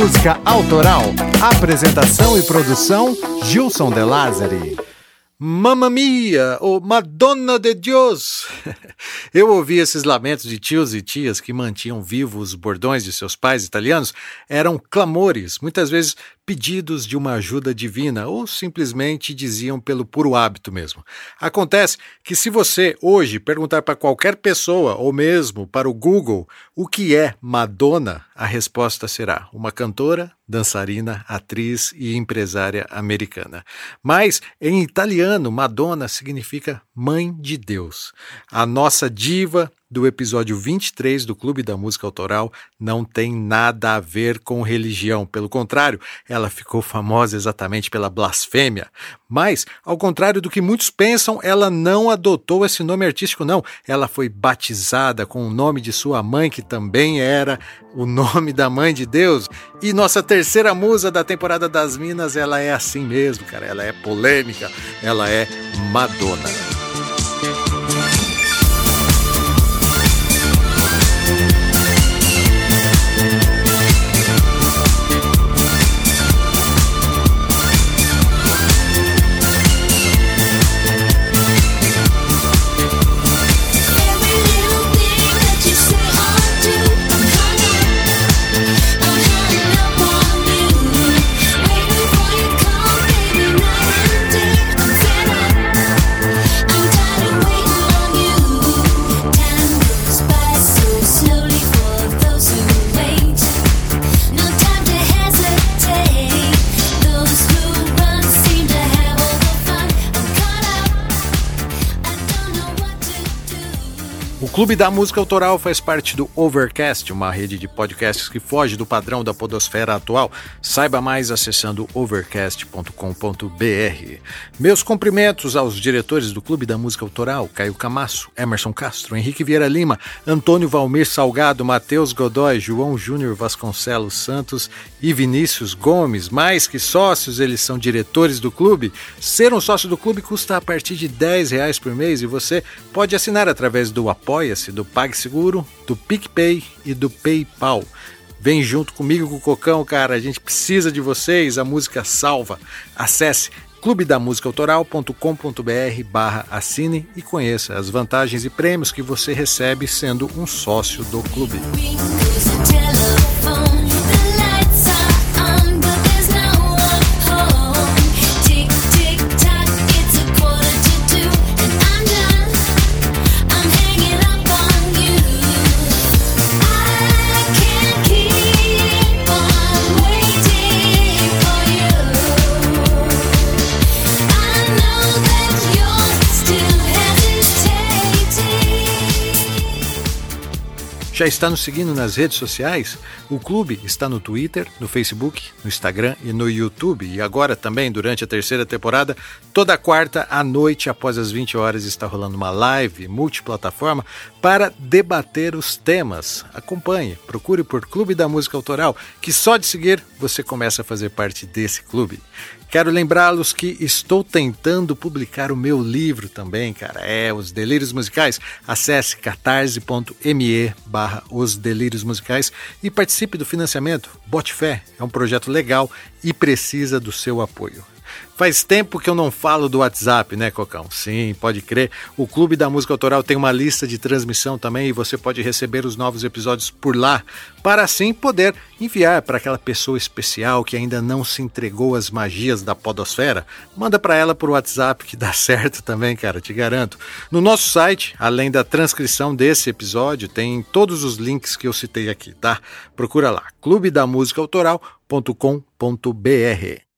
música autoral. Apresentação e produção Gilson De Lázari. Mamma Mia, ou Madonna de Deus. Eu ouvi esses lamentos de tios e tias que mantinham vivos os bordões de seus pais italianos. Eram clamores, muitas vezes pedidos de uma ajuda divina ou simplesmente diziam pelo puro hábito mesmo. Acontece que se você hoje perguntar para qualquer pessoa ou mesmo para o Google o que é Madonna, a resposta será uma cantora, dançarina, atriz e empresária americana. Mas em italiano, Madonna significa mãe de Deus. A nossa diva do episódio 23 do Clube da Música Autoral não tem nada a ver com religião. Pelo contrário, ela ficou famosa exatamente pela blasfêmia. Mas, ao contrário do que muitos pensam, ela não adotou esse nome artístico, não. Ela foi batizada com o nome de sua mãe, que também era o nome da mãe de Deus. E nossa terceira musa da temporada das Minas, ela é assim mesmo, cara. Ela é polêmica, ela é Madonna. Clube da Música Autoral faz parte do Overcast, uma rede de podcasts que foge do padrão da podosfera atual. Saiba mais acessando overcast.com.br. Meus cumprimentos aos diretores do Clube da Música Autoral, Caio Camasso, Emerson Castro, Henrique Vieira Lima, Antônio Valmir Salgado, Matheus Godoy, João Júnior Vasconcelos Santos e Vinícius Gomes. Mais que sócios, eles são diretores do clube. Ser um sócio do clube custa a partir de 10 reais por mês e você pode assinar através do Apoia Apoia-se, do PagSeguro, do PicPay e do PayPal. Vem junto comigo com o Cocão, cara. A gente precisa de vocês. A música salva. Acesse clubedamusicaautoral.com.br barra assine e conheça as vantagens e prêmios que você recebe sendo um sócio do clube. Já está nos seguindo nas redes sociais? O clube está no Twitter, no Facebook, no Instagram e no YouTube. E agora também, durante a terceira temporada, toda quarta à noite, após as 20 horas, está rolando uma live multiplataforma para debater os temas. Acompanhe, procure por Clube da Música Autoral, que só de seguir você começa a fazer parte desse clube. Quero lembrá-los que estou tentando publicar o meu livro também, cara. É Os Delírios Musicais. Acesse catarse.me barra Os Delírios Musicais e participe do financiamento. Bote fé, é um projeto legal e precisa do seu apoio. Faz tempo que eu não falo do WhatsApp, né, Cocão? Sim, pode crer. O Clube da Música Autoral tem uma lista de transmissão também e você pode receber os novos episódios por lá, para assim poder enviar para aquela pessoa especial que ainda não se entregou às magias da podosfera. Manda para ela por WhatsApp que dá certo também, cara, te garanto. No nosso site, além da transcrição desse episódio, tem todos os links que eu citei aqui, tá? Procura lá, clubedamusicaautoral.com.br.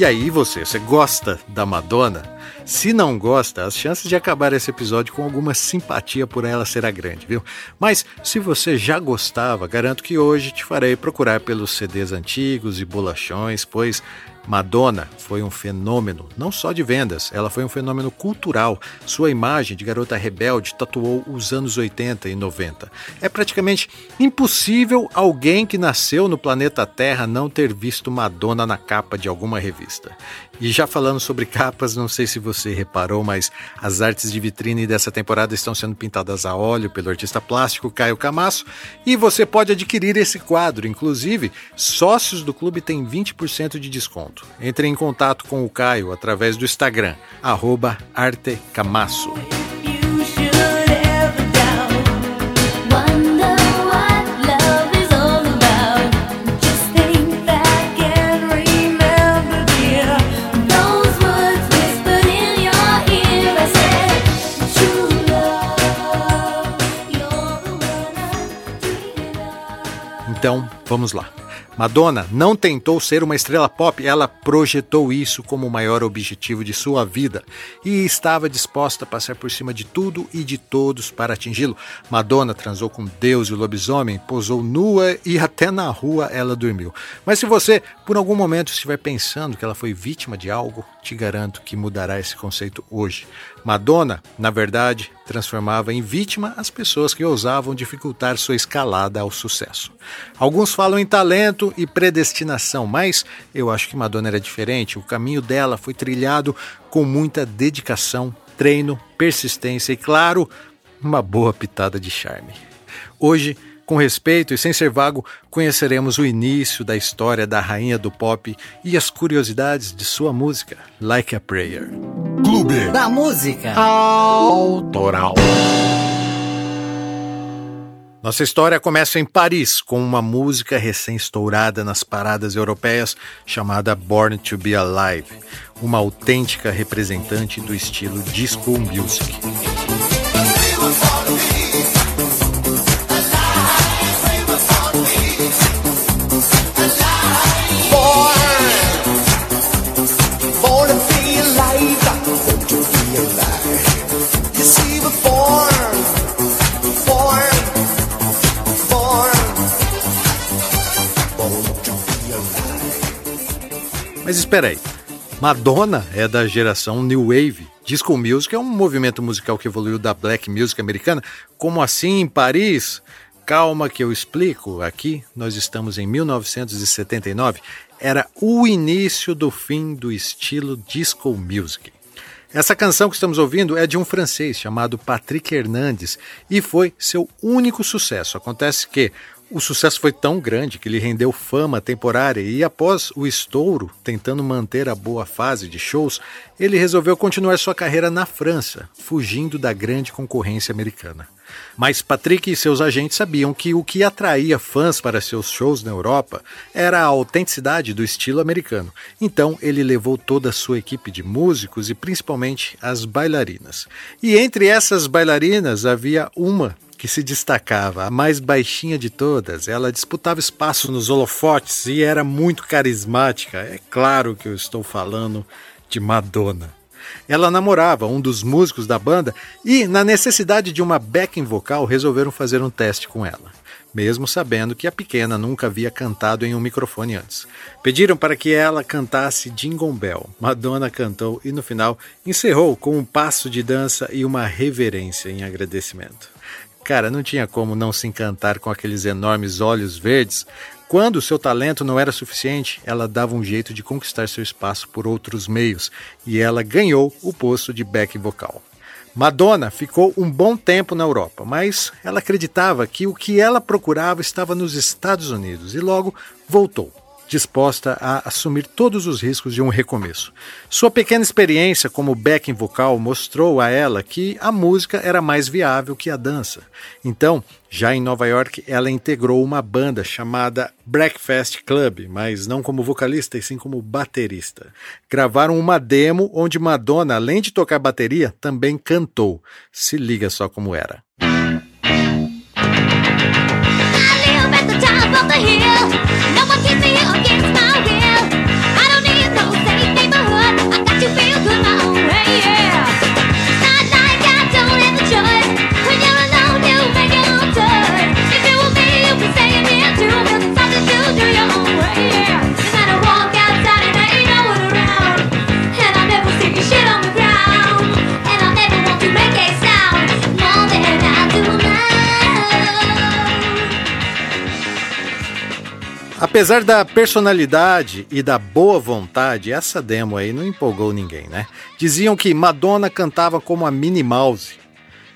E aí você, você gosta da Madonna? Se não gosta, as chances de acabar esse episódio com alguma simpatia por ela será grande, viu? Mas se você já gostava, garanto que hoje te farei procurar pelos CDs antigos e bolachões, pois Madonna foi um fenômeno, não só de vendas, ela foi um fenômeno cultural. Sua imagem de garota rebelde tatuou os anos 80 e 90. É praticamente impossível alguém que nasceu no planeta Terra não ter visto Madonna na capa de alguma revista. E já falando sobre capas, não sei se você reparou, mas as artes de vitrine dessa temporada estão sendo pintadas a óleo pelo artista plástico Caio Camasso e você pode adquirir esse quadro. Inclusive, sócios do clube têm 20% de desconto. Entre em contato com o Caio através do Instagram, artecamasso. Então, vamos lá. Madonna não tentou ser uma estrela pop, ela projetou isso como o maior objetivo de sua vida e estava disposta a passar por cima de tudo e de todos para atingi-lo. Madonna transou com Deus e o lobisomem, posou nua e até na rua ela dormiu. Mas se você, por algum momento, estiver pensando que ela foi vítima de algo, te garanto que mudará esse conceito hoje. Madonna, na verdade, transformava em vítima as pessoas que ousavam dificultar sua escalada ao sucesso. Alguns falam em talento e predestinação, mas eu acho que Madonna era diferente. O caminho dela foi trilhado com muita dedicação, treino, persistência e, claro, uma boa pitada de charme. Hoje, com respeito e sem ser vago, conheceremos o início da história da rainha do pop e as curiosidades de sua música, Like a Prayer. Clube da Música Autoral. Nossa história começa em Paris, com uma música recém-estourada nas paradas europeias chamada Born to Be Alive, uma autêntica representante do estilo disco music. Mas espera aí. Madonna é da geração New Wave. Disco Music é um movimento musical que evoluiu da black music americana. Como assim em Paris? Calma que eu explico. Aqui nós estamos em 1979. Era o início do fim do estilo disco music. Essa canção que estamos ouvindo é de um francês chamado Patrick Hernandes e foi seu único sucesso. Acontece que o sucesso foi tão grande que lhe rendeu fama temporária e, após o estouro, tentando manter a boa fase de shows, ele resolveu continuar sua carreira na França, fugindo da grande concorrência americana. Mas Patrick e seus agentes sabiam que o que atraía fãs para seus shows na Europa era a autenticidade do estilo americano. Então ele levou toda a sua equipe de músicos e principalmente as bailarinas. E entre essas bailarinas havia uma que se destacava, a mais baixinha de todas. Ela disputava espaço nos holofotes e era muito carismática. É claro que eu estou falando de Madonna. Ela namorava um dos músicos da banda e, na necessidade de uma backing vocal, resolveram fazer um teste com ela, mesmo sabendo que a pequena nunca havia cantado em um microfone antes. Pediram para que ela cantasse Jingle Bell. Madonna cantou e, no final, encerrou com um passo de dança e uma reverência em agradecimento. Cara, não tinha como não se encantar com aqueles enormes olhos verdes. Quando seu talento não era suficiente, ela dava um jeito de conquistar seu espaço por outros meios e ela ganhou o posto de back vocal. Madonna ficou um bom tempo na Europa, mas ela acreditava que o que ela procurava estava nos Estados Unidos e logo voltou disposta a assumir todos os riscos de um recomeço. Sua pequena experiência como backing vocal mostrou a ela que a música era mais viável que a dança. Então, já em Nova York, ela integrou uma banda chamada Breakfast Club, mas não como vocalista, e sim como baterista. Gravaram uma demo onde Madonna, além de tocar bateria, também cantou. Se liga só como era. from the hill. No one keeps me against my will. Apesar da personalidade e da boa vontade, essa demo aí não empolgou ninguém, né? Diziam que Madonna cantava como a Minnie Mouse.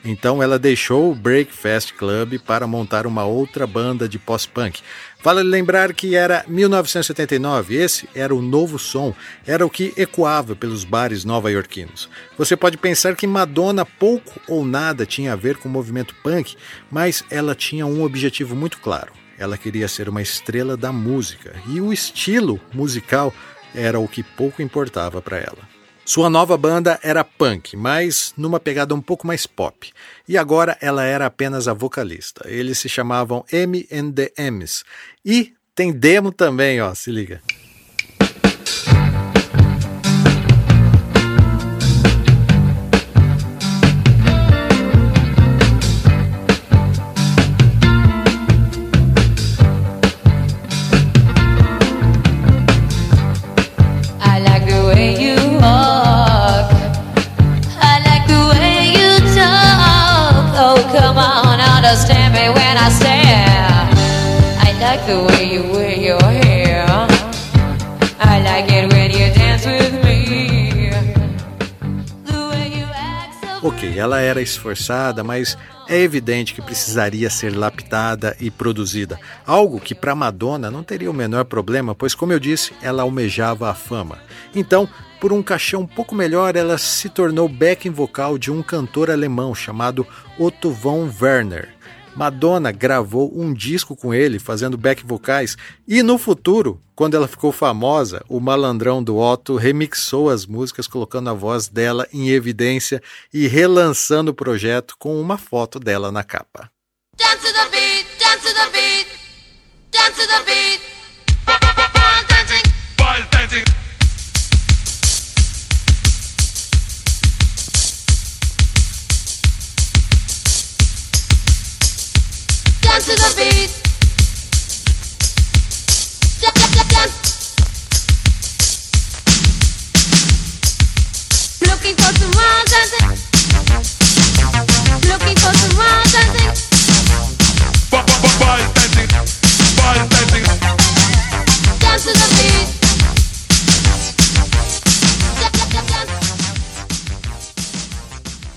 Então ela deixou o Breakfast Club para montar uma outra banda de pós-punk. Vale lembrar que era 1979, esse era o novo som, era o que ecoava pelos bares nova-iorquinos. Você pode pensar que Madonna pouco ou nada tinha a ver com o movimento punk, mas ela tinha um objetivo muito claro ela queria ser uma estrela da música e o estilo musical era o que pouco importava para ela. Sua nova banda era punk, mas numa pegada um pouco mais pop. E agora ela era apenas a vocalista. Eles se chamavam M and M's. E tem demo também, ó, se liga. The way you wear your hair. I like it when you dance with me. Ok, ela era esforçada, mas é evidente que precisaria ser lapidada e produzida. Algo que para Madonna não teria o menor problema, pois, como eu disse, ela almejava a fama. Então, por um cachê um pouco melhor, ela se tornou backing vocal de um cantor alemão chamado Otto von Werner. Madonna gravou um disco com ele, fazendo back vocais, e no futuro, quando ela ficou famosa, o malandrão do Otto remixou as músicas, colocando a voz dela em evidência e relançando o projeto com uma foto dela na capa. Dance the beat, dance the beat,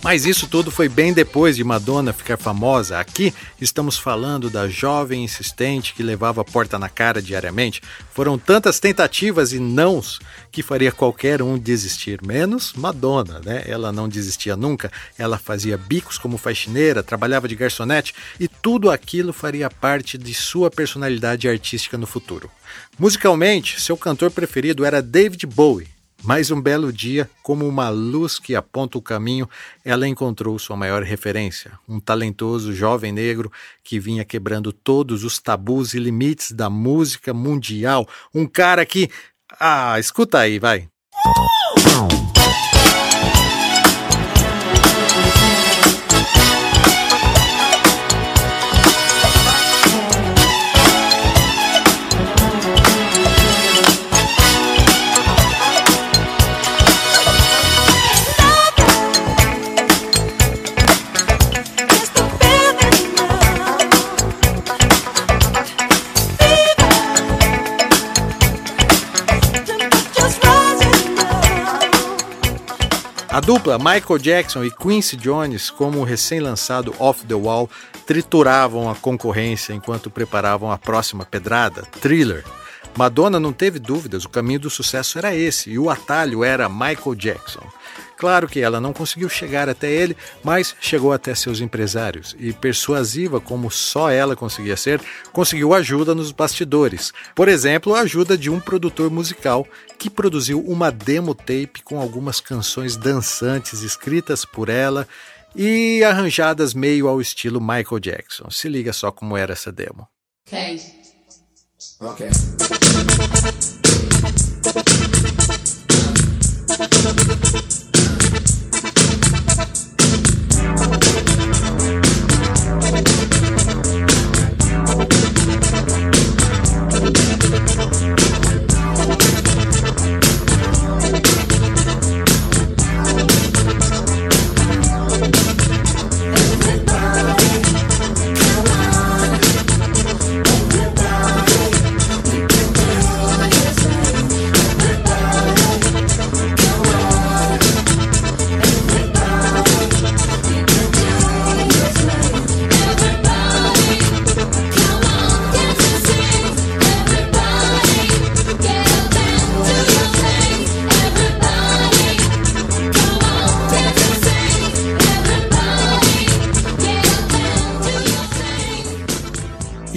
Mas isso tudo foi bem depois de Madonna ficar famosa. Aqui estamos falando da jovem insistente que levava a porta na cara diariamente. Foram tantas tentativas e nãos que faria qualquer um desistir, menos Madonna, né? Ela não desistia nunca. Ela fazia bicos como faxineira, trabalhava de garçonete e tudo aquilo faria parte de sua personalidade artística no futuro. Musicalmente, seu cantor preferido era David Bowie mais um belo dia, como uma luz que aponta o caminho, ela encontrou sua maior referência, um talentoso jovem negro que vinha quebrando todos os tabus e limites da música mundial. Um cara que. Ah, escuta aí, vai. A dupla Michael Jackson e Quincy Jones, como o recém-lançado Off the Wall, trituravam a concorrência enquanto preparavam a próxima pedrada, Thriller. Madonna não teve dúvidas, o caminho do sucesso era esse e o atalho era Michael Jackson. Claro que ela não conseguiu chegar até ele, mas chegou até seus empresários e, persuasiva como só ela conseguia ser, conseguiu ajuda nos bastidores. Por exemplo, a ajuda de um produtor musical que produziu uma demo tape com algumas canções dançantes escritas por ela e arranjadas meio ao estilo Michael Jackson. Se liga só como era essa demo. Thank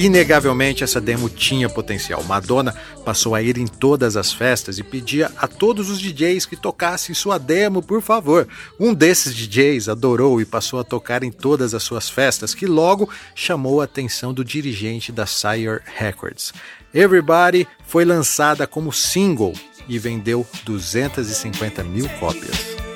Inegavelmente, essa demo tinha potencial. Madonna passou a ir em todas as festas e pedia a todos os DJs que tocassem sua demo, por favor. Um desses DJs adorou e passou a tocar em todas as suas festas, que logo chamou a atenção do dirigente da Sire Records. Everybody foi lançada como single e vendeu 250 mil cópias.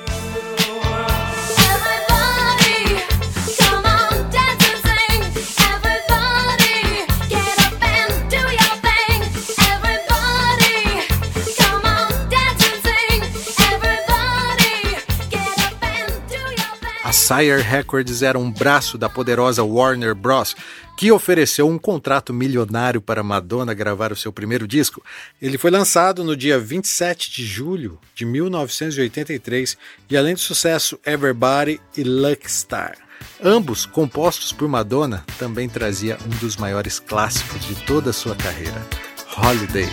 Sire Records era um braço da poderosa Warner Bros., que ofereceu um contrato milionário para Madonna gravar o seu primeiro disco. Ele foi lançado no dia 27 de julho de 1983 e, além do sucesso Everybody e Lucky Star, ambos compostos por Madonna, também trazia um dos maiores clássicos de toda a sua carreira, Holiday.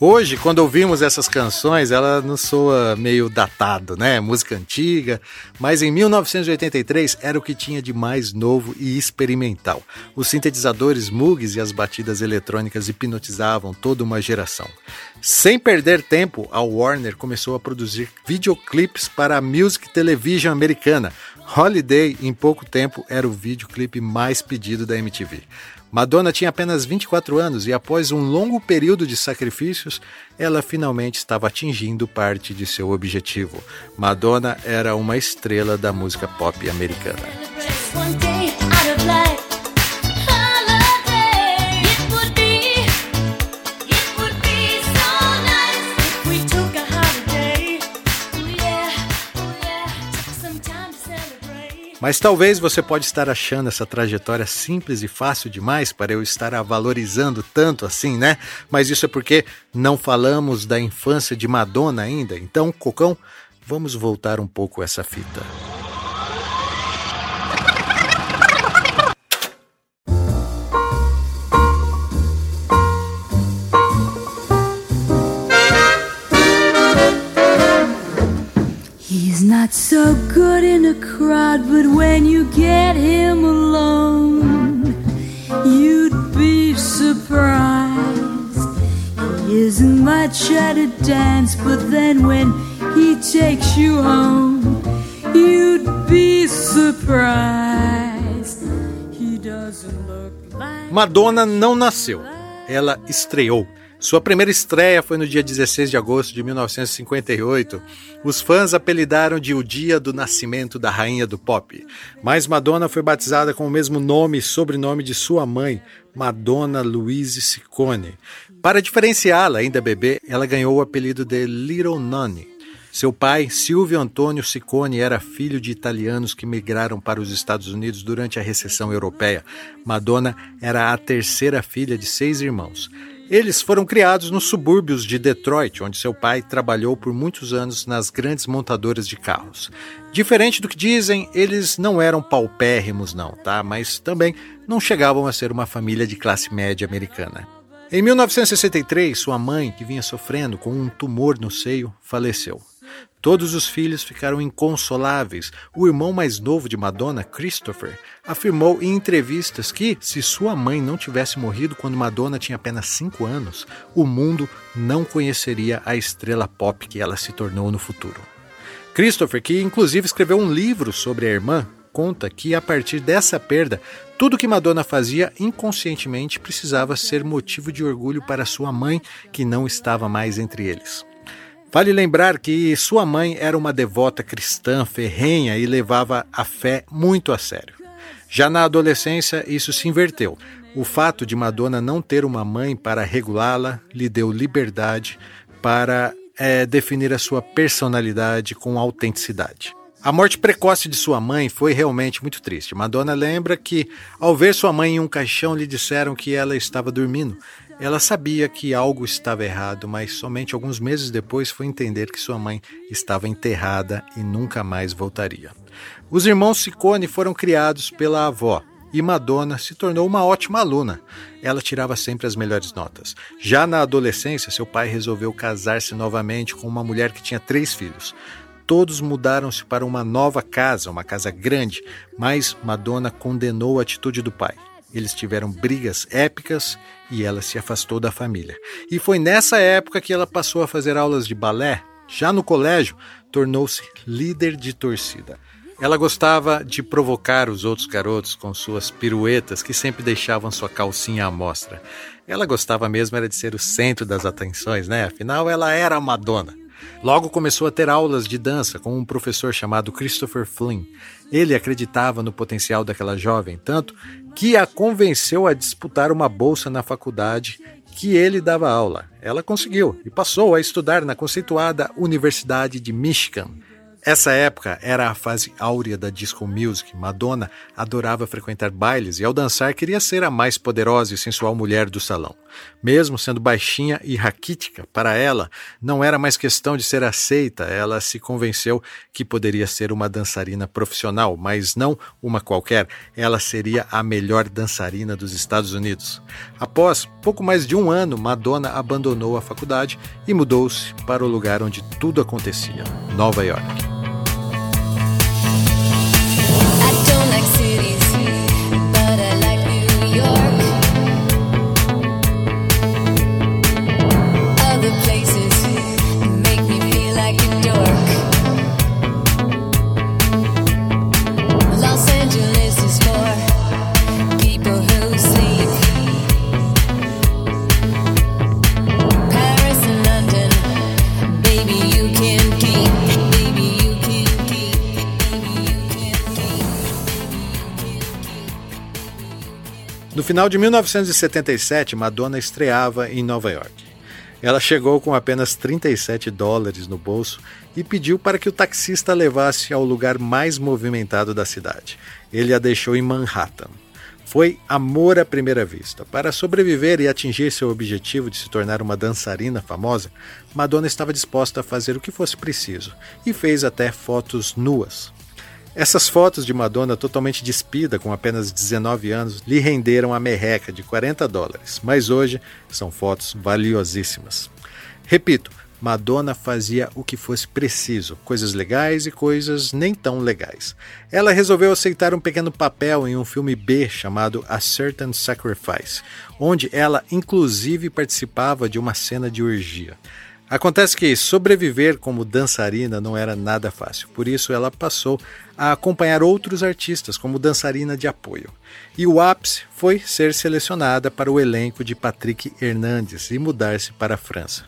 Hoje, quando ouvimos essas canções, ela nos soa meio datado, né? Música antiga, mas em 1983 era o que tinha de mais novo e experimental. Os sintetizadores Moogs e as batidas eletrônicas hipnotizavam toda uma geração. Sem perder tempo, a Warner começou a produzir videoclipes para a Music Television americana. Holiday, em pouco tempo, era o videoclipe mais pedido da MTV. Madonna tinha apenas 24 anos e, após um longo período de sacrifícios, ela finalmente estava atingindo parte de seu objetivo. Madonna era uma estrela da música pop americana. Mas talvez você pode estar achando essa trajetória simples e fácil demais para eu estar a valorizando tanto assim, né? Mas isso é porque não falamos da infância de Madonna ainda. Então, Cocão, vamos voltar um pouco essa fita. Not so good in a crowd, but when you get him alone, you'd be surprised. He isn't much at a dance, but then when he takes you home, you'd be surprised. He doesn't look like. Madonna não nasceu, ela estreou. Sua primeira estreia foi no dia 16 de agosto de 1958. Os fãs apelidaram de o dia do nascimento da rainha do pop. Mas Madonna foi batizada com o mesmo nome e sobrenome de sua mãe, Madonna Louise Ciccone. Para diferenciá-la, ainda bebê, ela ganhou o apelido de Little Nonny. Seu pai, Silvio Antônio Ciccone, era filho de italianos que migraram para os Estados Unidos durante a recessão europeia. Madonna era a terceira filha de seis irmãos. Eles foram criados nos subúrbios de Detroit, onde seu pai trabalhou por muitos anos nas grandes montadoras de carros. Diferente do que dizem, eles não eram paupérrimos, não, tá? Mas também não chegavam a ser uma família de classe média americana. Em 1963, sua mãe, que vinha sofrendo com um tumor no seio, faleceu. Todos os filhos ficaram inconsoláveis. O irmão mais novo de Madonna, Christopher, afirmou em entrevistas que, se sua mãe não tivesse morrido quando Madonna tinha apenas 5 anos, o mundo não conheceria a estrela pop que ela se tornou no futuro. Christopher, que inclusive escreveu um livro sobre a irmã, conta que a partir dessa perda, tudo que Madonna fazia inconscientemente precisava ser motivo de orgulho para sua mãe, que não estava mais entre eles. Vale lembrar que sua mãe era uma devota cristã ferrenha e levava a fé muito a sério. Já na adolescência, isso se inverteu. O fato de Madonna não ter uma mãe para regulá-la lhe deu liberdade para é definir a sua personalidade com autenticidade. A morte precoce de sua mãe foi realmente muito triste. Madonna lembra que, ao ver sua mãe em um caixão, lhe disseram que ela estava dormindo. Ela sabia que algo estava errado, mas somente alguns meses depois foi entender que sua mãe estava enterrada e nunca mais voltaria. Os irmãos Ciccone foram criados pela avó, e Madonna se tornou uma ótima aluna. Ela tirava sempre as melhores notas. Já na adolescência, seu pai resolveu casar-se novamente com uma mulher que tinha três filhos todos mudaram-se para uma nova casa, uma casa grande, mas Madonna condenou a atitude do pai. Eles tiveram brigas épicas e ela se afastou da família. E foi nessa época que ela passou a fazer aulas de balé. Já no colégio, tornou-se líder de torcida. Ela gostava de provocar os outros garotos com suas piruetas que sempre deixavam sua calcinha à mostra. Ela gostava mesmo era de ser o centro das atenções, né? Afinal, ela era a Madonna. Logo começou a ter aulas de dança com um professor chamado Christopher Flynn. Ele acreditava no potencial daquela jovem, tanto que a convenceu a disputar uma bolsa na faculdade que ele dava aula. Ela conseguiu e passou a estudar na conceituada Universidade de Michigan. Essa época era a fase áurea da disco music. Madonna adorava frequentar bailes e, ao dançar, queria ser a mais poderosa e sensual mulher do salão. Mesmo sendo baixinha e raquítica, para ela não era mais questão de ser aceita, ela se convenceu que poderia ser uma dançarina profissional, mas não uma qualquer. Ela seria a melhor dançarina dos Estados Unidos. Após pouco mais de um ano, Madonna abandonou a faculdade e mudou-se para o lugar onde tudo acontecia Nova York. No final de 1977, Madonna estreava em Nova York. Ela chegou com apenas 37 dólares no bolso e pediu para que o taxista levasse ao lugar mais movimentado da cidade. Ele a deixou em Manhattan. Foi amor à primeira vista. Para sobreviver e atingir seu objetivo de se tornar uma dançarina famosa, Madonna estava disposta a fazer o que fosse preciso e fez até fotos nuas. Essas fotos de Madonna totalmente despida, com apenas 19 anos, lhe renderam a merreca de 40 dólares, mas hoje são fotos valiosíssimas. Repito, Madonna fazia o que fosse preciso, coisas legais e coisas nem tão legais. Ela resolveu aceitar um pequeno papel em um filme B chamado A Certain Sacrifice, onde ela inclusive participava de uma cena de orgia. Acontece que sobreviver como dançarina não era nada fácil, por isso ela passou a acompanhar outros artistas como dançarina de apoio. E o ápice foi ser selecionada para o elenco de Patrick Hernandes e mudar-se para a França.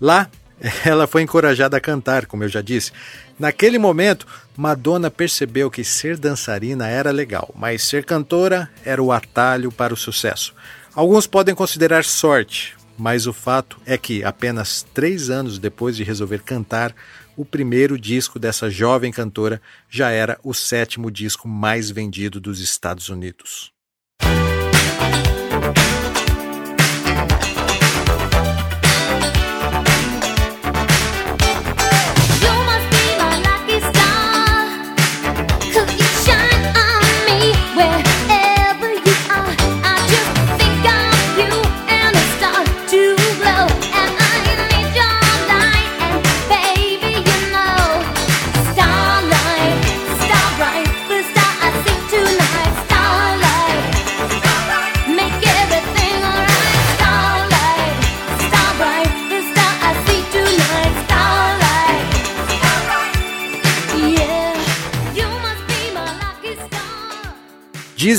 Lá, ela foi encorajada a cantar, como eu já disse. Naquele momento, Madonna percebeu que ser dançarina era legal, mas ser cantora era o atalho para o sucesso. Alguns podem considerar sorte, mas o fato é que, apenas três anos depois de resolver cantar, o primeiro disco dessa jovem cantora já era o sétimo disco mais vendido dos Estados Unidos.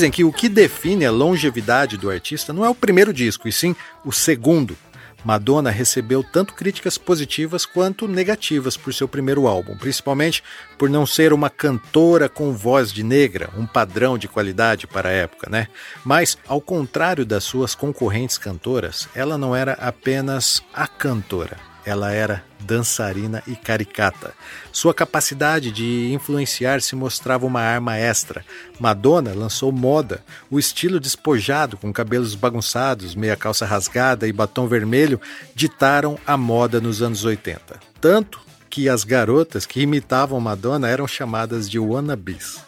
Dizem que o que define a longevidade do artista não é o primeiro disco, e sim o segundo. Madonna recebeu tanto críticas positivas quanto negativas por seu primeiro álbum, principalmente por não ser uma cantora com voz de negra, um padrão de qualidade para a época, né? Mas, ao contrário das suas concorrentes cantoras, ela não era apenas a cantora ela era dançarina e caricata. Sua capacidade de influenciar se mostrava uma arma extra. Madonna lançou moda, o estilo despojado, com cabelos bagunçados, meia calça rasgada e batom vermelho, ditaram a moda nos anos 80. Tanto que as garotas que imitavam Madonna eram chamadas de wannabes.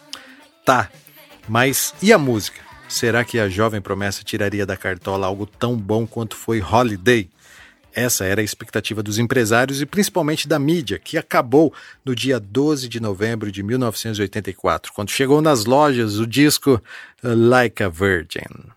Tá, mas e a música? Será que a jovem promessa tiraria da cartola algo tão bom quanto foi Holiday? Essa era a expectativa dos empresários e principalmente da mídia, que acabou no dia 12 de novembro de 1984, quando chegou nas lojas o disco Like a Virgin.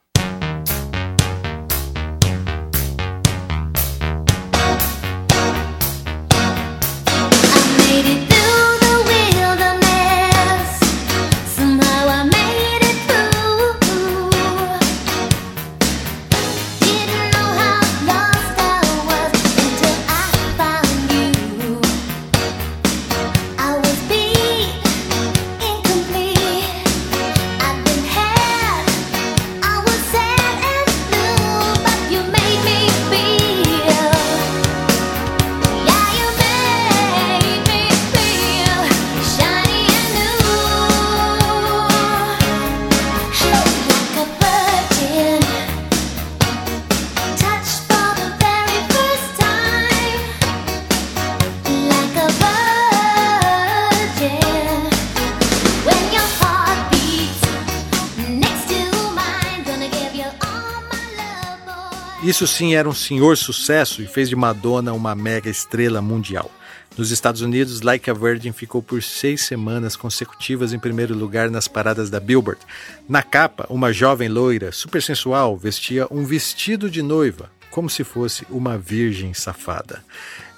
Isso sim era um senhor sucesso e fez de Madonna uma mega estrela mundial. Nos Estados Unidos, Like a Virgin ficou por seis semanas consecutivas em primeiro lugar nas paradas da Billboard. Na capa, uma jovem loira, super sensual, vestia um vestido de noiva, como se fosse uma virgem safada.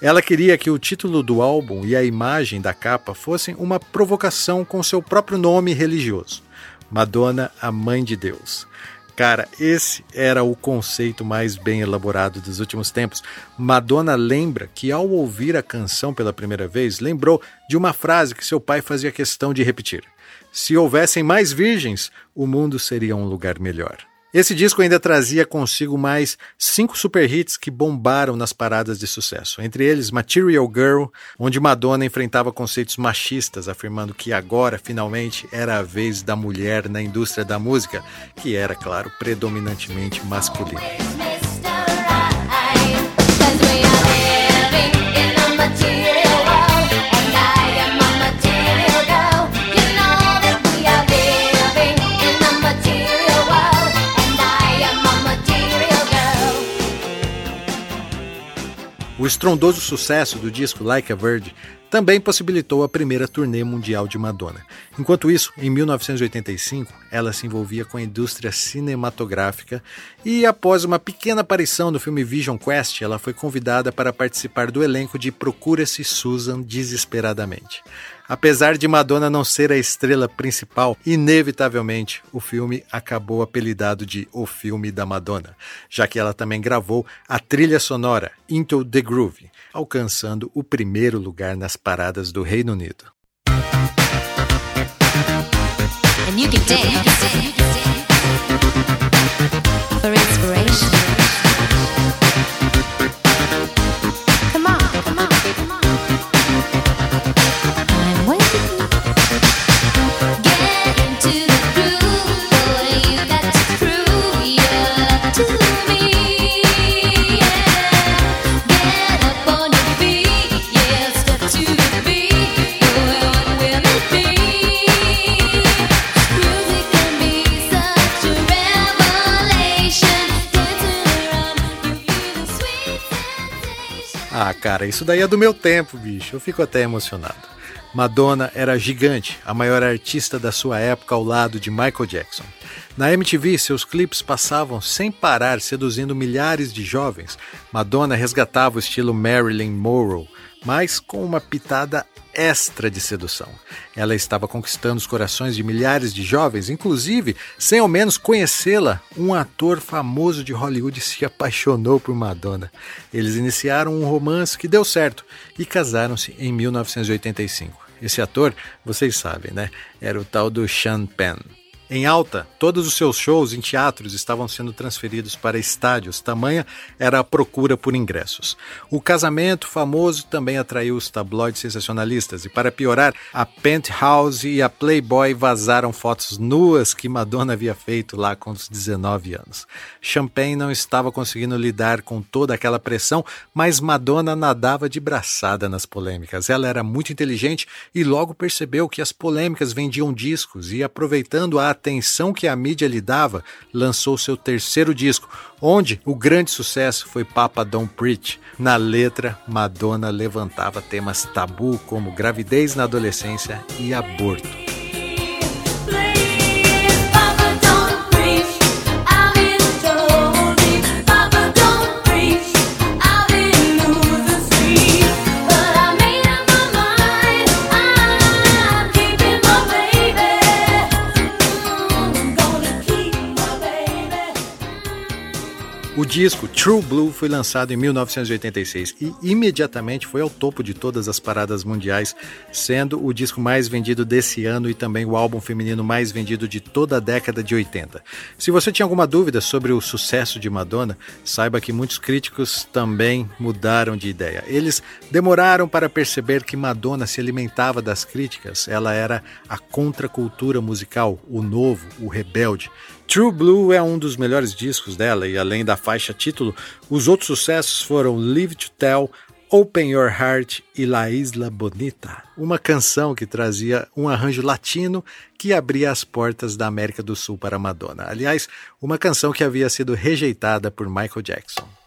Ela queria que o título do álbum e a imagem da capa fossem uma provocação com seu próprio nome religioso: Madonna, a Mãe de Deus. Cara, esse era o conceito mais bem elaborado dos últimos tempos. Madonna lembra que, ao ouvir a canção pela primeira vez, lembrou de uma frase que seu pai fazia questão de repetir: Se houvessem mais virgens, o mundo seria um lugar melhor. Esse disco ainda trazia consigo mais cinco super hits que bombaram nas paradas de sucesso, entre eles Material Girl, onde Madonna enfrentava conceitos machistas, afirmando que agora, finalmente, era a vez da mulher na indústria da música, que era, claro, predominantemente masculina. O estrondoso sucesso do disco Like a Virgin também possibilitou a primeira turnê mundial de Madonna. Enquanto isso, em 1985, ela se envolvia com a indústria cinematográfica e, após uma pequena aparição no filme Vision Quest, ela foi convidada para participar do elenco de Procura-se Susan Desesperadamente. Apesar de Madonna não ser a estrela principal, inevitavelmente o filme acabou apelidado de O Filme da Madonna, já que ela também gravou a trilha sonora Into the Groove, alcançando o primeiro lugar nas paradas do Reino Unido. Cara, isso daí é do meu tempo, bicho. Eu fico até emocionado. Madonna era gigante, a maior artista da sua época ao lado de Michael Jackson. Na MTV, seus clipes passavam sem parar, seduzindo milhares de jovens. Madonna resgatava o estilo Marilyn Monroe, mas com uma pitada extra de sedução. Ela estava conquistando os corações de milhares de jovens, inclusive, sem ao menos conhecê-la, um ator famoso de Hollywood se apaixonou por Madonna. Eles iniciaram um romance que deu certo e casaram-se em 1985. Esse ator, vocês sabem, né? Era o tal do Sean Penn. Em alta, todos os seus shows em teatros estavam sendo transferidos para estádios, tamanha era a procura por ingressos. O casamento famoso também atraiu os tabloides sensacionalistas, e para piorar, a Penthouse e a Playboy vazaram fotos nuas que Madonna havia feito lá com os 19 anos. Champagne não estava conseguindo lidar com toda aquela pressão, mas Madonna nadava de braçada nas polêmicas. Ela era muito inteligente e logo percebeu que as polêmicas vendiam discos e, aproveitando a atenção que a mídia lhe dava, lançou seu terceiro disco, onde o grande sucesso foi Papa Don't Preach. Na letra, Madonna levantava temas tabu como gravidez na adolescência e aborto. O disco True Blue foi lançado em 1986 e imediatamente foi ao topo de todas as paradas mundiais, sendo o disco mais vendido desse ano e também o álbum feminino mais vendido de toda a década de 80. Se você tinha alguma dúvida sobre o sucesso de Madonna, saiba que muitos críticos também mudaram de ideia. Eles demoraram para perceber que Madonna se alimentava das críticas, ela era a contracultura musical, o novo, o rebelde. True Blue é um dos melhores discos dela e além da faixa título, os outros sucessos foram Live to Tell, Open Your Heart e La Isla Bonita, uma canção que trazia um arranjo latino que abria as portas da América do Sul para Madonna. Aliás, uma canção que havia sido rejeitada por Michael Jackson.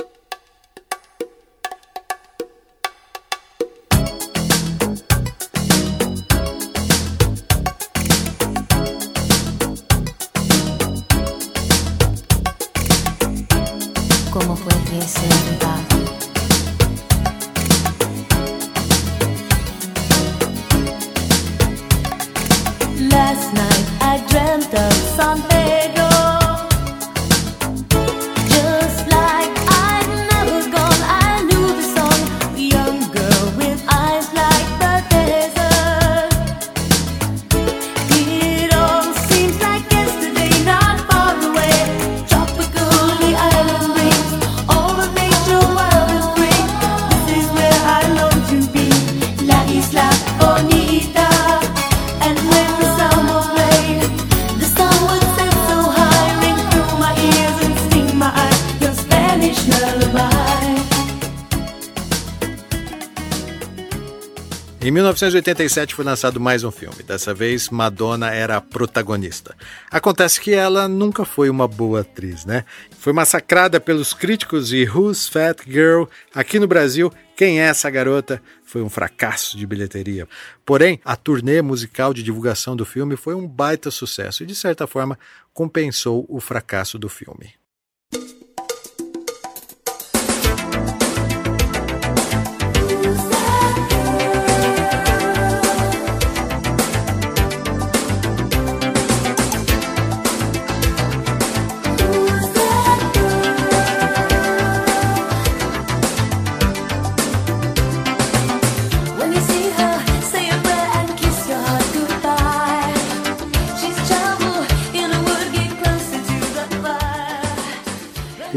1987 foi lançado mais um filme. Dessa vez, Madonna era a protagonista. Acontece que ela nunca foi uma boa atriz, né? Foi massacrada pelos críticos e Who's Fat Girl aqui no Brasil. Quem é essa garota? Foi um fracasso de bilheteria. Porém, a turnê musical de divulgação do filme foi um baita sucesso e, de certa forma, compensou o fracasso do filme.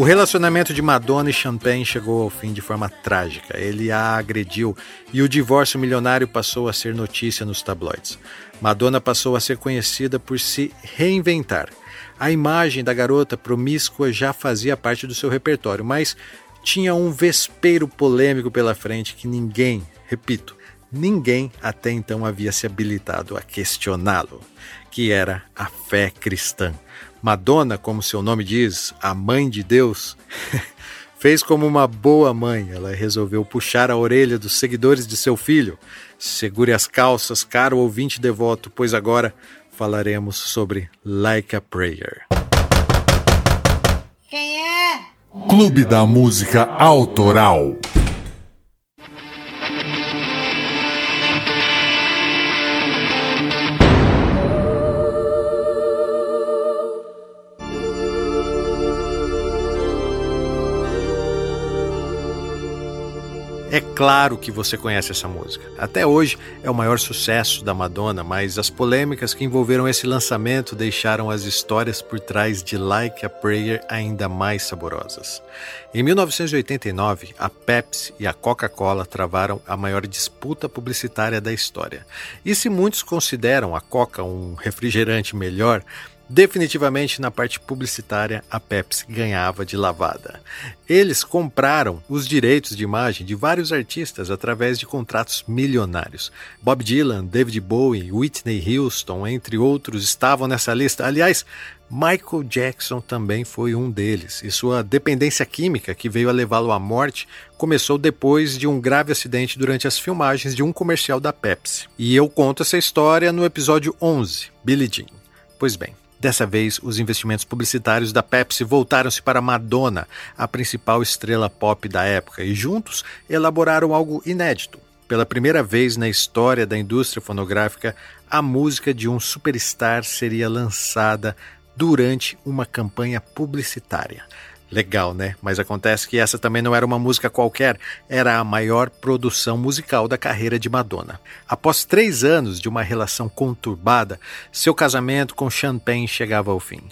Relacionamento de Madonna e Champagne chegou ao fim de forma trágica. Ele a agrediu e o divórcio milionário passou a ser notícia nos tabloides. Madonna passou a ser conhecida por se reinventar. A imagem da garota promíscua já fazia parte do seu repertório, mas tinha um vespeiro polêmico pela frente que ninguém, repito, ninguém até então havia se habilitado a questioná-lo, que era a fé cristã. Madonna, como seu nome diz, a mãe de Deus, fez como uma boa mãe. Ela resolveu puxar a orelha dos seguidores de seu filho. Segure as calças, caro ouvinte devoto, pois agora falaremos sobre Like a Prayer. Quem é? Clube da Música Autoral. É claro que você conhece essa música. Até hoje é o maior sucesso da Madonna, mas as polêmicas que envolveram esse lançamento deixaram as histórias por trás de Like a Prayer ainda mais saborosas. Em 1989, a Pepsi e a Coca-Cola travaram a maior disputa publicitária da história. E se muitos consideram a Coca um refrigerante melhor, Definitivamente na parte publicitária a Pepsi ganhava de lavada. Eles compraram os direitos de imagem de vários artistas através de contratos milionários. Bob Dylan, David Bowie, Whitney Houston, entre outros, estavam nessa lista. Aliás, Michael Jackson também foi um deles, e sua dependência química, que veio a levá-lo à morte, começou depois de um grave acidente durante as filmagens de um comercial da Pepsi. E eu conto essa história no episódio 11, Billie Jean. Pois bem, Dessa vez, os investimentos publicitários da Pepsi voltaram-se para Madonna, a principal estrela pop da época, e juntos elaboraram algo inédito. Pela primeira vez na história da indústria fonográfica, a música de um superstar seria lançada durante uma campanha publicitária. Legal, né? Mas acontece que essa também não era uma música qualquer, era a maior produção musical da carreira de Madonna. Após três anos de uma relação conturbada, seu casamento com Champagne chegava ao fim.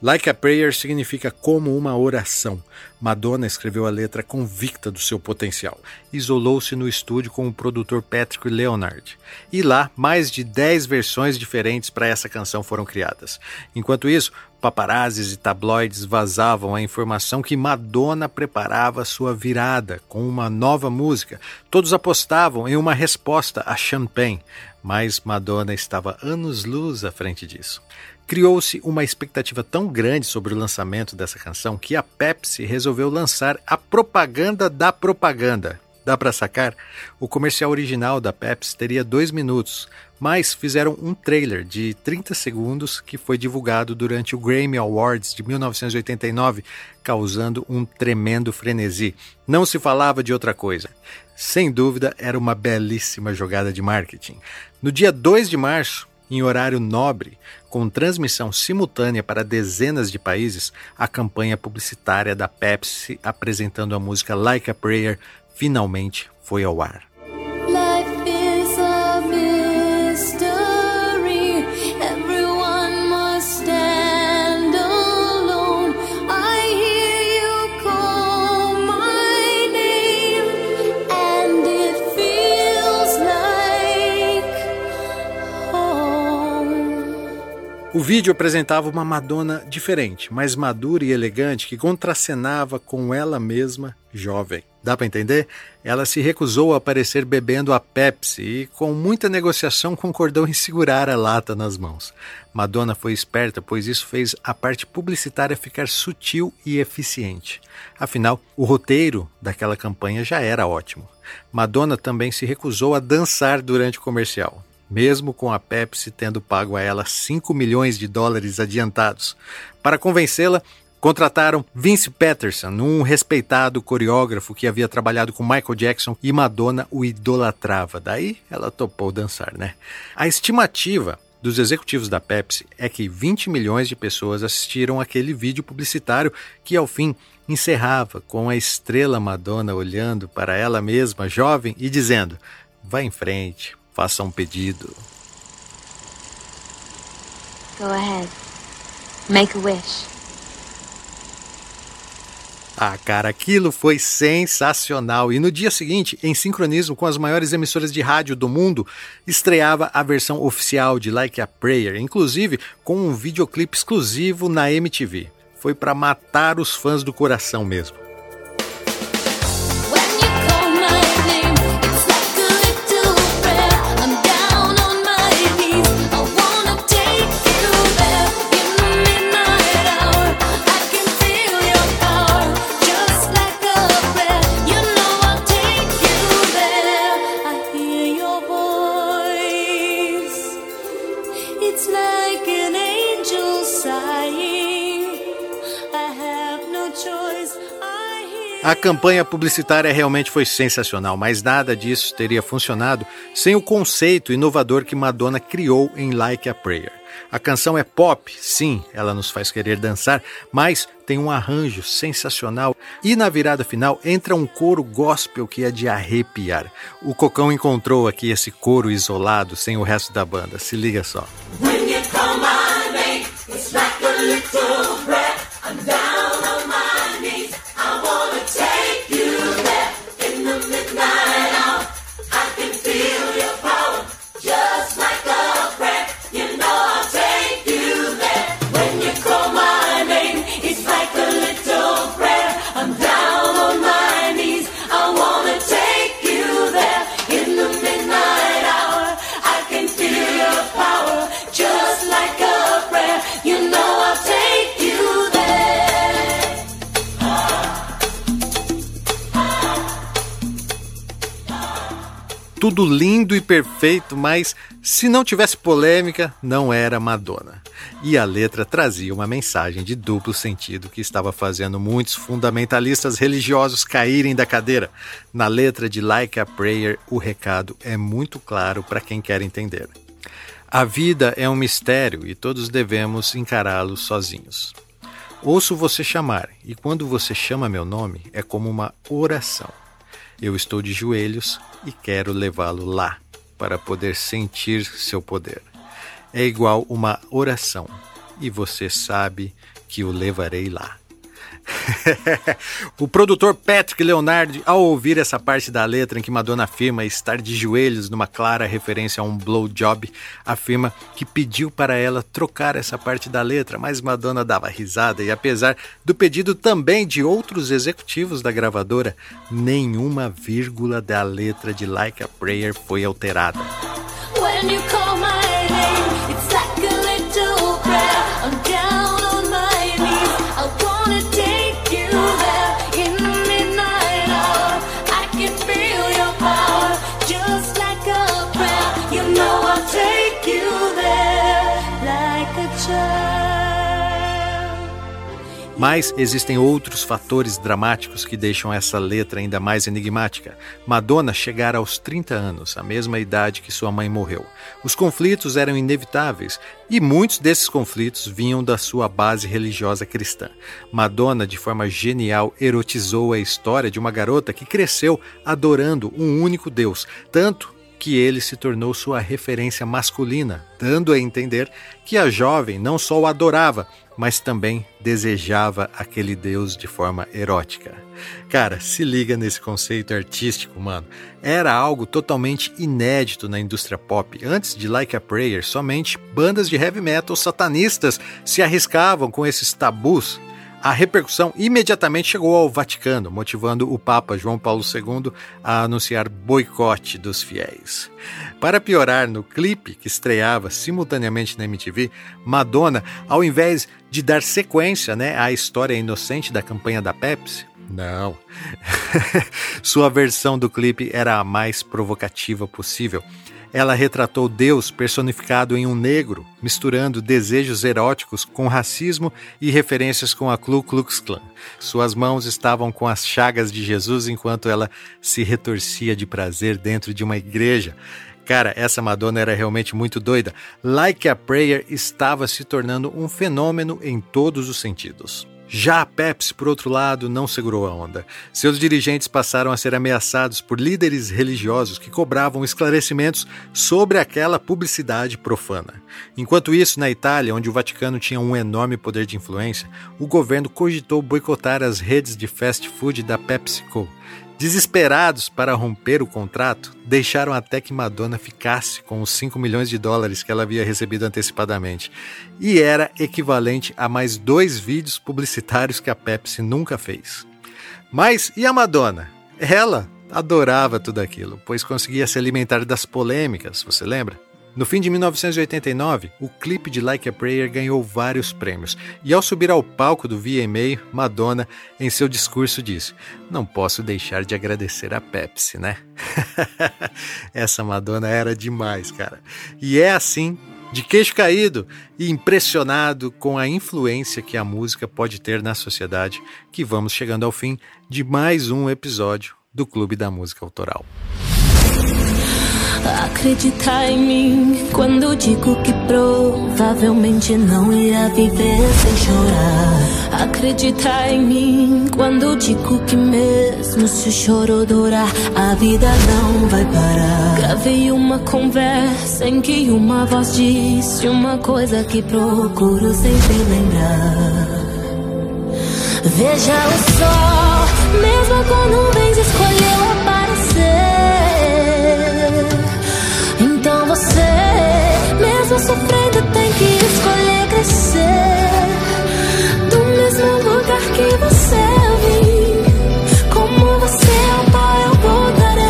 Like a Prayer significa como uma oração. Madonna escreveu a letra convicta do seu potencial. Isolou-se no estúdio com o produtor Patrick Leonard. E lá, mais de 10 versões diferentes para essa canção foram criadas. Enquanto isso, paparazzis e tabloides vazavam a informação que Madonna preparava sua virada com uma nova música. Todos apostavam em uma resposta a Champagne, mas Madonna estava anos-luz à frente disso. Criou-se uma expectativa tão grande sobre o lançamento dessa canção que a Pepsi resolveu lançar a propaganda da propaganda. Dá para sacar? O comercial original da Pepsi teria dois minutos, mas fizeram um trailer de 30 segundos que foi divulgado durante o Grammy Awards de 1989, causando um tremendo frenesi. Não se falava de outra coisa. Sem dúvida, era uma belíssima jogada de marketing. No dia 2 de março, em horário nobre, com transmissão simultânea para dezenas de países, a campanha publicitária da Pepsi apresentando a música Like a Prayer finalmente foi ao ar. O vídeo apresentava uma Madonna diferente, mais madura e elegante, que contracenava com ela mesma jovem. Dá para entender? Ela se recusou a aparecer bebendo a Pepsi e, com muita negociação, concordou em segurar a lata nas mãos. Madonna foi esperta, pois isso fez a parte publicitária ficar sutil e eficiente. Afinal, o roteiro daquela campanha já era ótimo. Madonna também se recusou a dançar durante o comercial mesmo com a Pepsi tendo pago a ela 5 milhões de dólares adiantados. Para convencê-la, contrataram Vince Patterson, um respeitado coreógrafo que havia trabalhado com Michael Jackson e Madonna o idolatrava. Daí ela topou dançar, né? A estimativa dos executivos da Pepsi é que 20 milhões de pessoas assistiram aquele vídeo publicitário que, ao fim, encerrava com a estrela Madonna olhando para ela mesma, jovem, e dizendo: Vá em frente, Faça um pedido. Go ahead. Make a wish. Ah, cara, aquilo foi sensacional. E no dia seguinte, em sincronismo com as maiores emissoras de rádio do mundo, estreava a versão oficial de Like a Prayer, inclusive com um videoclipe exclusivo na MTV. Foi para matar os fãs do coração mesmo. A campanha publicitária realmente foi sensacional, mas nada disso teria funcionado sem o conceito inovador que Madonna criou em Like a Prayer. A canção é pop, sim, ela nos faz querer dançar, mas tem um arranjo sensacional e na virada final entra um coro gospel que é de arrepiar. O Cocão encontrou aqui esse coro isolado sem o resto da banda, se liga só. When Tudo lindo e perfeito, mas se não tivesse polêmica, não era Madonna. E a letra trazia uma mensagem de duplo sentido que estava fazendo muitos fundamentalistas religiosos caírem da cadeira. Na letra de Like a Prayer, o recado é muito claro para quem quer entender. A vida é um mistério e todos devemos encará-lo sozinhos. Ouço você chamar, e quando você chama meu nome, é como uma oração. Eu estou de joelhos e quero levá-lo lá para poder sentir seu poder. É igual uma oração e você sabe que o levarei lá. o produtor Patrick Leonardi, ao ouvir essa parte da letra em que Madonna afirma estar de joelhos numa clara referência a um blowjob, afirma que pediu para ela trocar essa parte da letra, mas Madonna dava risada e apesar do pedido também de outros executivos da gravadora, nenhuma vírgula da letra de Like a Prayer foi alterada. Mas existem outros fatores dramáticos que deixam essa letra ainda mais enigmática. Madonna chegara aos 30 anos, a mesma idade que sua mãe morreu. Os conflitos eram inevitáveis e muitos desses conflitos vinham da sua base religiosa cristã. Madonna, de forma genial, erotizou a história de uma garota que cresceu adorando um único Deus, tanto que ele se tornou sua referência masculina, dando a entender que a jovem não só o adorava, mas também desejava aquele Deus de forma erótica. Cara, se liga nesse conceito artístico, mano. Era algo totalmente inédito na indústria pop. Antes de Like a Prayer, somente bandas de heavy metal satanistas se arriscavam com esses tabus a repercussão imediatamente chegou ao Vaticano, motivando o Papa João Paulo II a anunciar boicote dos fiéis. Para piorar, no clipe que estreava simultaneamente na MTV, Madonna, ao invés de dar sequência né, à história inocente da campanha da Pepsi, não. Sua versão do clipe era a mais provocativa possível ela retratou Deus personificado em um negro, misturando desejos eróticos com racismo e referências com a Ku Klux Klan. Suas mãos estavam com as chagas de Jesus enquanto ela se retorcia de prazer dentro de uma igreja. Cara, essa Madonna era realmente muito doida. Like a Prayer estava se tornando um fenômeno em todos os sentidos. Já a Pepsi, por outro lado, não segurou a onda. Seus dirigentes passaram a ser ameaçados por líderes religiosos que cobravam esclarecimentos sobre aquela publicidade profana. Enquanto isso, na Itália, onde o Vaticano tinha um enorme poder de influência, o governo cogitou boicotar as redes de fast food da PepsiCo. Desesperados para romper o contrato, deixaram até que Madonna ficasse com os 5 milhões de dólares que ela havia recebido antecipadamente. E era equivalente a mais dois vídeos publicitários que a Pepsi nunca fez. Mas e a Madonna? Ela adorava tudo aquilo, pois conseguia se alimentar das polêmicas, você lembra? No fim de 1989, o clipe de Like a Prayer ganhou vários prêmios, e ao subir ao palco do VMA, Madonna, em seu discurso, disse: Não posso deixar de agradecer a Pepsi, né? Essa Madonna era demais, cara. E é assim de queixo caído e impressionado com a influência que a música pode ter na sociedade, que vamos chegando ao fim de mais um episódio do Clube da Música Autoral. Acredita em mim quando digo que provavelmente não irá viver sem chorar. Acredita em mim quando digo que mesmo se o choro durar, a vida não vai parar. Gravei uma conversa em que uma voz disse uma coisa que procuro sempre lembrar. Veja o sol, mesmo com nuvens escolheu você, sofrendo, tem que escolher crescer. Do mesmo lugar que você vim, como você é o pai, eu voltarei.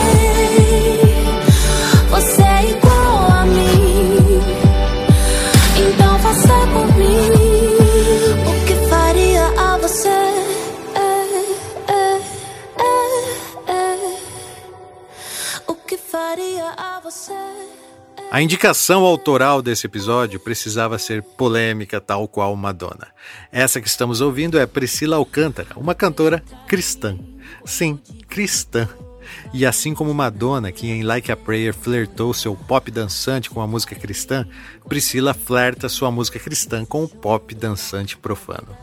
Você é igual a mim, então faça por mim o que faria a você. É, é, é, o que faria a você. A indicação autoral desse episódio precisava ser polêmica, tal qual Madonna. Essa que estamos ouvindo é Priscila Alcântara, uma cantora cristã. Sim, cristã. E assim como Madonna, que em Like a Prayer flertou seu pop dançante com a música cristã, Priscila flerta sua música cristã com o pop dançante profano.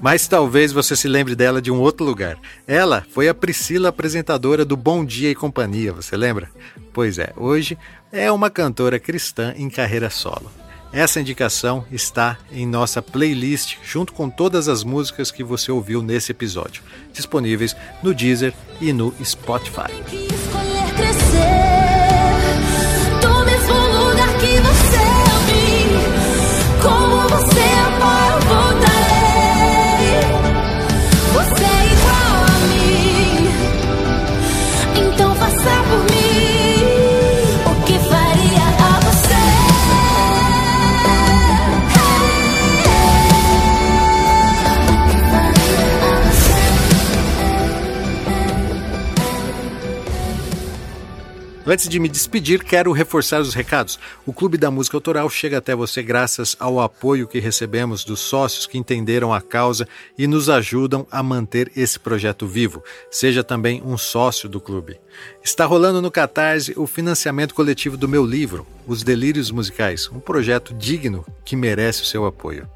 Mas talvez você se lembre dela de um outro lugar. Ela foi a Priscila apresentadora do Bom Dia e Companhia, você lembra? Pois é, hoje é uma cantora cristã em carreira solo. Essa indicação está em nossa playlist, junto com todas as músicas que você ouviu nesse episódio, disponíveis no Deezer e no Spotify. Antes de me despedir, quero reforçar os recados. O Clube da Música Autoral chega até você graças ao apoio que recebemos dos sócios que entenderam a causa e nos ajudam a manter esse projeto vivo. Seja também um sócio do clube. Está rolando no Catarse o financiamento coletivo do meu livro, Os Delírios Musicais, um projeto digno que merece o seu apoio.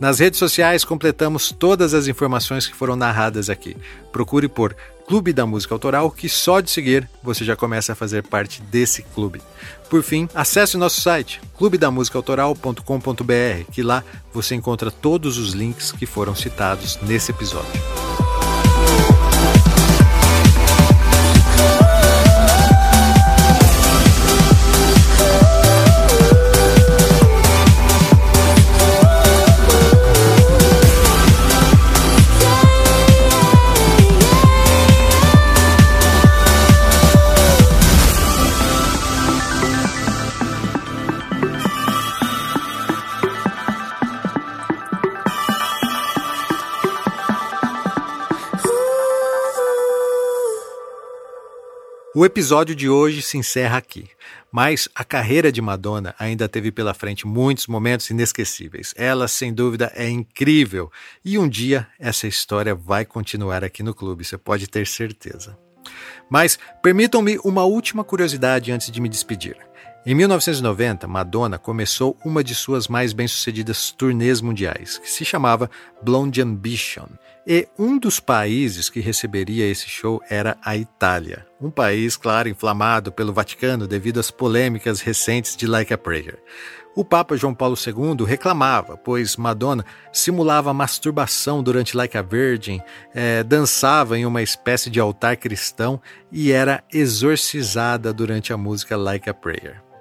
Nas redes sociais completamos todas as informações que foram narradas aqui. Procure por Clube da Música Autoral, que só de seguir você já começa a fazer parte desse clube. Por fim, acesse o nosso site clubedamusicaautoral.com.br, que lá você encontra todos os links que foram citados nesse episódio. O episódio de hoje se encerra aqui, mas a carreira de Madonna ainda teve pela frente muitos momentos inesquecíveis. Ela, sem dúvida, é incrível e um dia essa história vai continuar aqui no clube, você pode ter certeza. Mas permitam-me uma última curiosidade antes de me despedir. Em 1990, Madonna começou uma de suas mais bem-sucedidas turnês mundiais, que se chamava Blonde Ambition. E um dos países que receberia esse show era a Itália, um país, claro, inflamado pelo Vaticano devido às polêmicas recentes de Like a Prayer. O Papa João Paulo II reclamava, pois Madonna simulava masturbação durante Like a Virgin, é, dançava em uma espécie de altar cristão e era exorcizada durante a música Like a Prayer.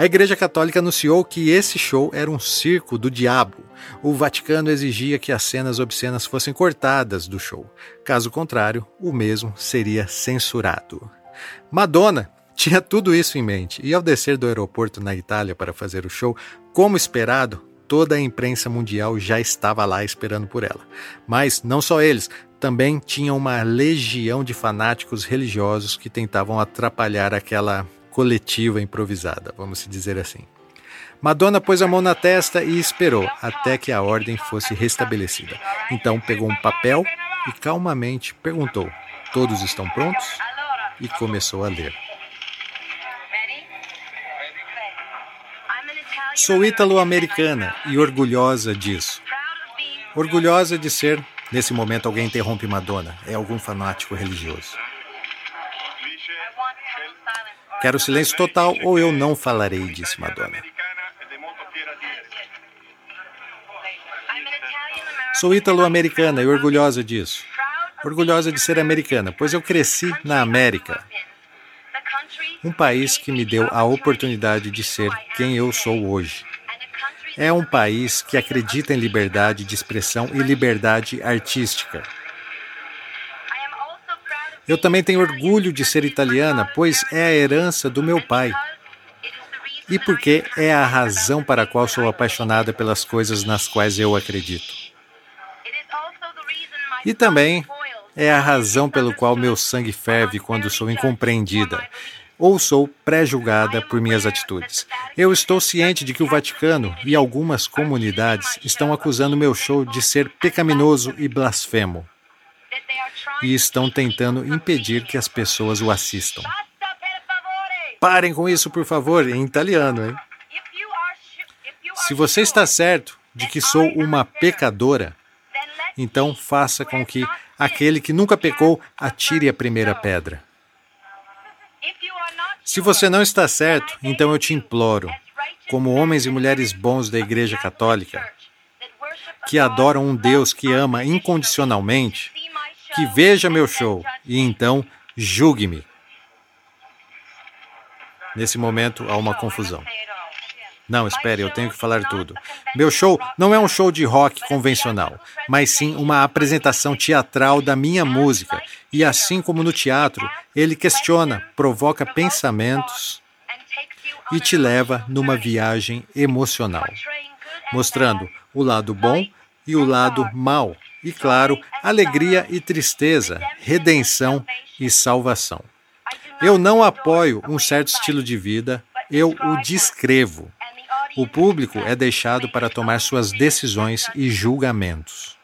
A Igreja Católica anunciou que esse show era um circo do diabo. O Vaticano exigia que as cenas obscenas fossem cortadas do show. Caso contrário, o mesmo seria censurado. Madonna tinha tudo isso em mente e, ao descer do aeroporto na Itália para fazer o show, como esperado, toda a imprensa mundial já estava lá esperando por ela. Mas não só eles, também tinha uma legião de fanáticos religiosos que tentavam atrapalhar aquela coletiva improvisada, vamos dizer assim. Madonna pôs a mão na testa e esperou até que a ordem fosse restabelecida. Então pegou um papel e calmamente perguntou: Todos estão prontos? E começou a ler. Sou ítalo-americana e orgulhosa disso. Orgulhosa de ser. Nesse momento, alguém interrompe Madonna. É algum fanático religioso. Quero silêncio total ou eu não falarei, disse Madonna. Sou ítalo-americana e orgulhosa disso. Orgulhosa de ser americana, pois eu cresci na América. Um país que me deu a oportunidade de ser quem eu sou hoje. É um país que acredita em liberdade de expressão e liberdade artística. Eu também tenho orgulho de ser italiana, pois é a herança do meu pai. E porque é a razão para a qual sou apaixonada pelas coisas nas quais eu acredito. E também é a razão pelo qual meu sangue ferve quando sou incompreendida ou sou pré-julgada por minhas atitudes. Eu estou ciente de que o Vaticano e algumas comunidades estão acusando meu show de ser pecaminoso e blasfemo. E estão tentando impedir que as pessoas o assistam. Parem com isso, por favor, em italiano, hein? Se você está certo de que sou uma pecadora, então faça com que aquele que nunca pecou atire a primeira pedra. Se você não está certo, então eu te imploro, como homens e mulheres bons da Igreja Católica, que adoram um Deus que ama incondicionalmente, que veja meu show e então julgue-me. Nesse momento há uma confusão. Não, espere, eu tenho que falar tudo. Meu show não é um show de rock convencional, mas sim uma apresentação teatral da minha música. E assim como no teatro, ele questiona, provoca pensamentos e te leva numa viagem emocional, mostrando o lado bom e o lado mal, e claro, alegria e tristeza, redenção e salvação. Eu não apoio um certo estilo de vida, eu o descrevo. O público é deixado para tomar suas decisões e julgamentos.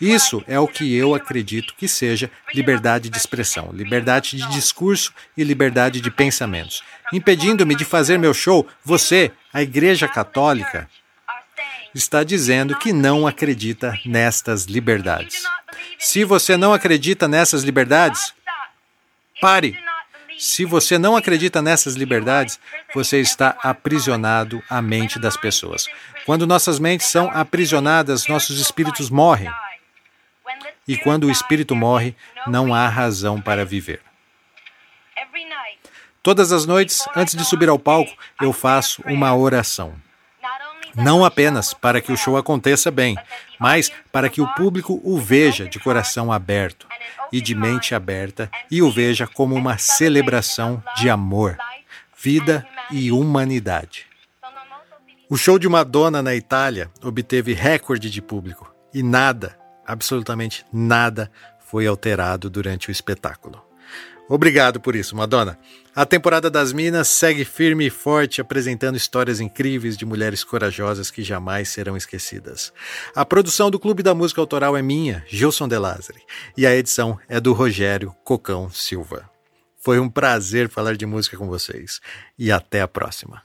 Isso é o que eu acredito que seja liberdade de expressão, liberdade de discurso e liberdade de pensamentos. Impedindo-me de fazer meu show, você, a Igreja Católica, está dizendo que não acredita nestas liberdades. Se você não acredita nessas liberdades, pare se você não acredita nessas liberdades, você está aprisionado à mente das pessoas. Quando nossas mentes são aprisionadas, nossos espíritos morrem. E quando o espírito morre, não há razão para viver. Todas as noites, antes de subir ao palco, eu faço uma oração. Não apenas para que o show aconteça bem, mas para que o público o veja de coração aberto e de mente aberta e o veja como uma celebração de amor, vida e humanidade. O show de Madonna na Itália obteve recorde de público e nada, absolutamente nada, foi alterado durante o espetáculo. Obrigado por isso, Madonna. A temporada das Minas segue firme e forte, apresentando histórias incríveis de mulheres corajosas que jamais serão esquecidas. A produção do Clube da Música Autoral é minha, Gilson De Lázari, e a edição é do Rogério Cocão Silva. Foi um prazer falar de música com vocês e até a próxima.